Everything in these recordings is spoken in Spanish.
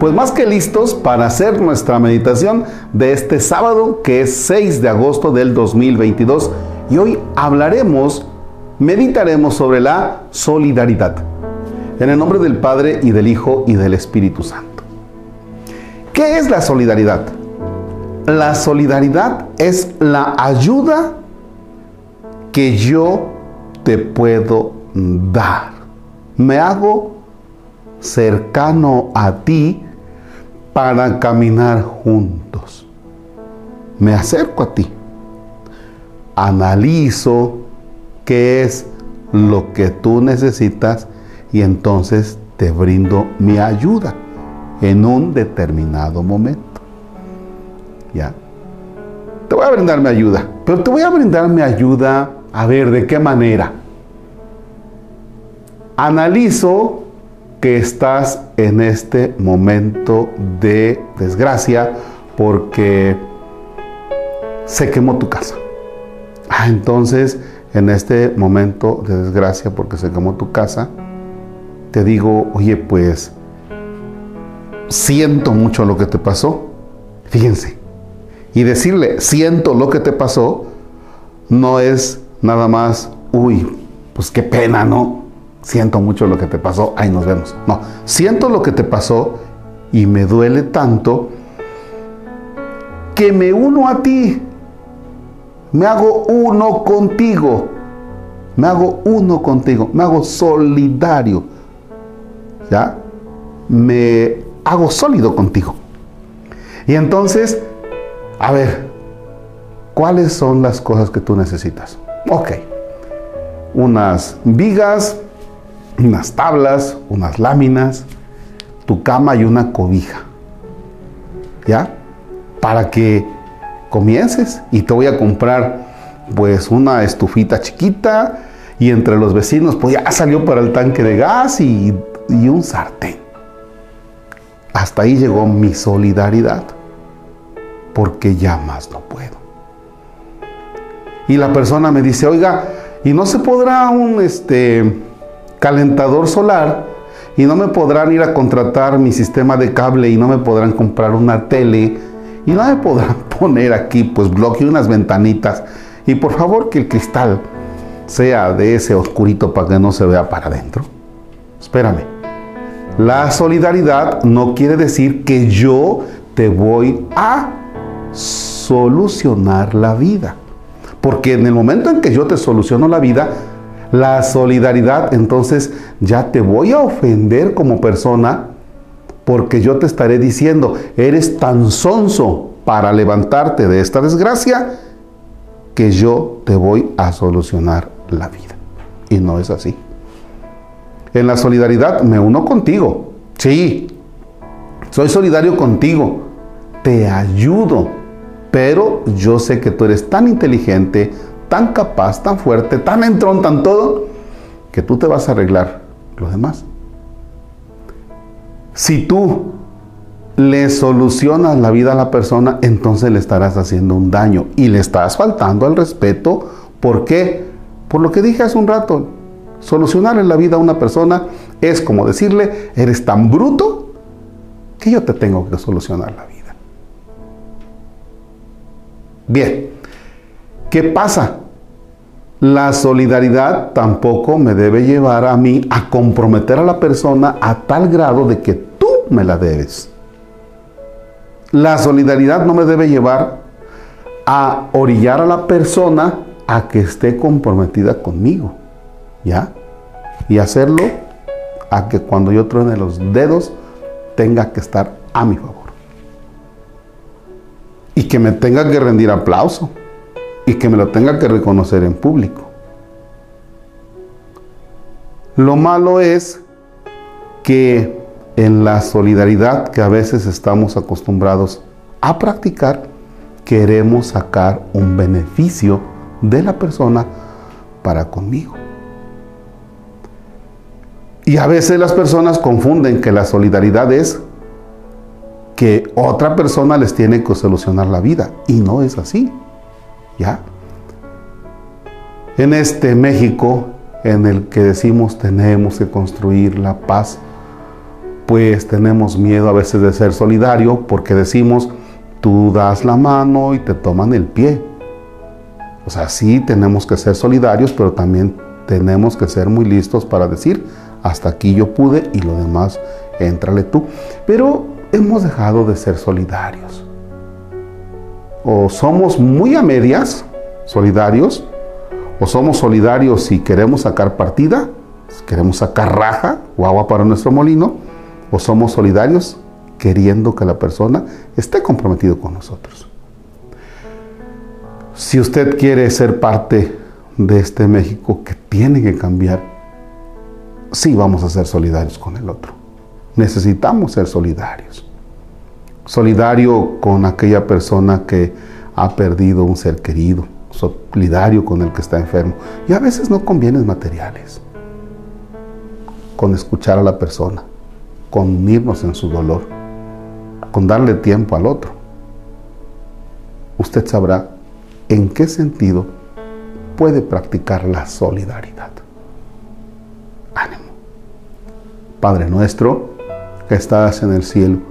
Pues más que listos para hacer nuestra meditación de este sábado que es 6 de agosto del 2022 y hoy hablaremos, meditaremos sobre la solidaridad. En el nombre del Padre y del Hijo y del Espíritu Santo. ¿Qué es la solidaridad? La solidaridad es la ayuda que yo te puedo dar. Me hago cercano a ti para caminar juntos. Me acerco a ti, analizo qué es lo que tú necesitas y entonces te brindo mi ayuda en un determinado momento. ¿Ya? Te voy a brindar mi ayuda, pero te voy a brindar mi ayuda a ver de qué manera. Analizo que estás en este momento de desgracia porque se quemó tu casa. Ah, entonces, en este momento de desgracia porque se quemó tu casa, te digo, oye, pues siento mucho lo que te pasó. Fíjense. Y decirle, siento lo que te pasó, no es nada más, uy, pues qué pena, ¿no? Siento mucho lo que te pasó, ahí nos vemos. No, siento lo que te pasó y me duele tanto que me uno a ti. Me hago uno contigo. Me hago uno contigo. Me hago solidario. ¿Ya? Me hago sólido contigo. Y entonces, a ver, ¿cuáles son las cosas que tú necesitas? Ok. Unas vigas, unas tablas, unas láminas, tu cama y una cobija. ¿Ya? Para que comiences y te voy a comprar pues una estufita chiquita y entre los vecinos pues ya salió para el tanque de gas y, y un sartén. Hasta ahí llegó mi solidaridad porque ya más no puedo. Y la persona me dice, oiga, ¿y no se podrá un este calentador solar y no me podrán ir a contratar mi sistema de cable y no me podrán comprar una tele y no me podrán poner aquí pues bloque unas ventanitas y por favor que el cristal sea de ese oscurito para que no se vea para adentro. Espérame. La solidaridad no quiere decir que yo te voy a solucionar la vida. Porque en el momento en que yo te soluciono la vida, la solidaridad, entonces ya te voy a ofender como persona porque yo te estaré diciendo, eres tan sonso para levantarte de esta desgracia que yo te voy a solucionar la vida. Y no es así. En la solidaridad me uno contigo. Sí, soy solidario contigo. Te ayudo. Pero yo sé que tú eres tan inteligente, tan capaz, tan fuerte, tan entrón, tan todo, que tú te vas a arreglar lo demás. Si tú le solucionas la vida a la persona, entonces le estarás haciendo un daño y le estás faltando al respeto. ¿Por qué? Por lo que dije hace un rato. Solucionarle la vida a una persona es como decirle, eres tan bruto que yo te tengo que solucionar la vida. Bien, ¿Qué pasa? La solidaridad tampoco me debe llevar a mí a comprometer a la persona a tal grado de que tú me la debes. La solidaridad no me debe llevar a orillar a la persona a que esté comprometida conmigo. ¿Ya? Y hacerlo a que cuando yo truene los dedos tenga que estar a mi favor. Y que me tenga que rendir aplauso y que me lo tenga que reconocer en público. Lo malo es que en la solidaridad que a veces estamos acostumbrados a practicar, queremos sacar un beneficio de la persona para conmigo. Y a veces las personas confunden que la solidaridad es que otra persona les tiene que solucionar la vida. Y no es así. En este México en el que decimos tenemos que construir la paz, pues tenemos miedo a veces de ser solidario porque decimos, tú das la mano y te toman el pie. O sea, sí tenemos que ser solidarios, pero también tenemos que ser muy listos para decir, hasta aquí yo pude y lo demás, éntrale tú. Pero hemos dejado de ser solidarios. O somos muy a medias solidarios, o somos solidarios y queremos sacar partida, queremos sacar raja o agua para nuestro molino, o somos solidarios queriendo que la persona esté comprometido con nosotros. Si usted quiere ser parte de este México que tiene que cambiar, sí vamos a ser solidarios con el otro. Necesitamos ser solidarios. Solidario con aquella persona que ha perdido un ser querido, solidario con el que está enfermo. Y a veces no con bienes materiales, con escuchar a la persona, con unirnos en su dolor, con darle tiempo al otro. Usted sabrá en qué sentido puede practicar la solidaridad. Ánimo. Padre nuestro, que estás en el cielo,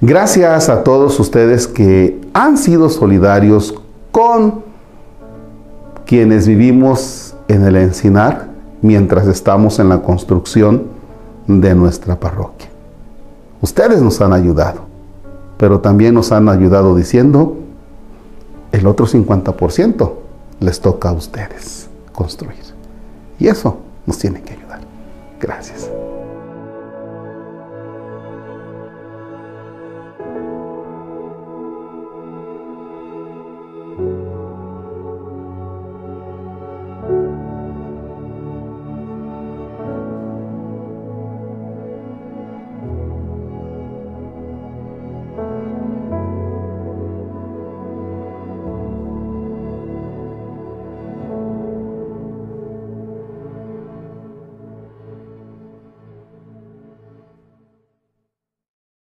Gracias a todos ustedes que han sido solidarios con quienes vivimos en el encinar mientras estamos en la construcción de nuestra parroquia. Ustedes nos han ayudado, pero también nos han ayudado diciendo, el otro 50% les toca a ustedes construir. Y eso nos tiene que ayudar. Gracias.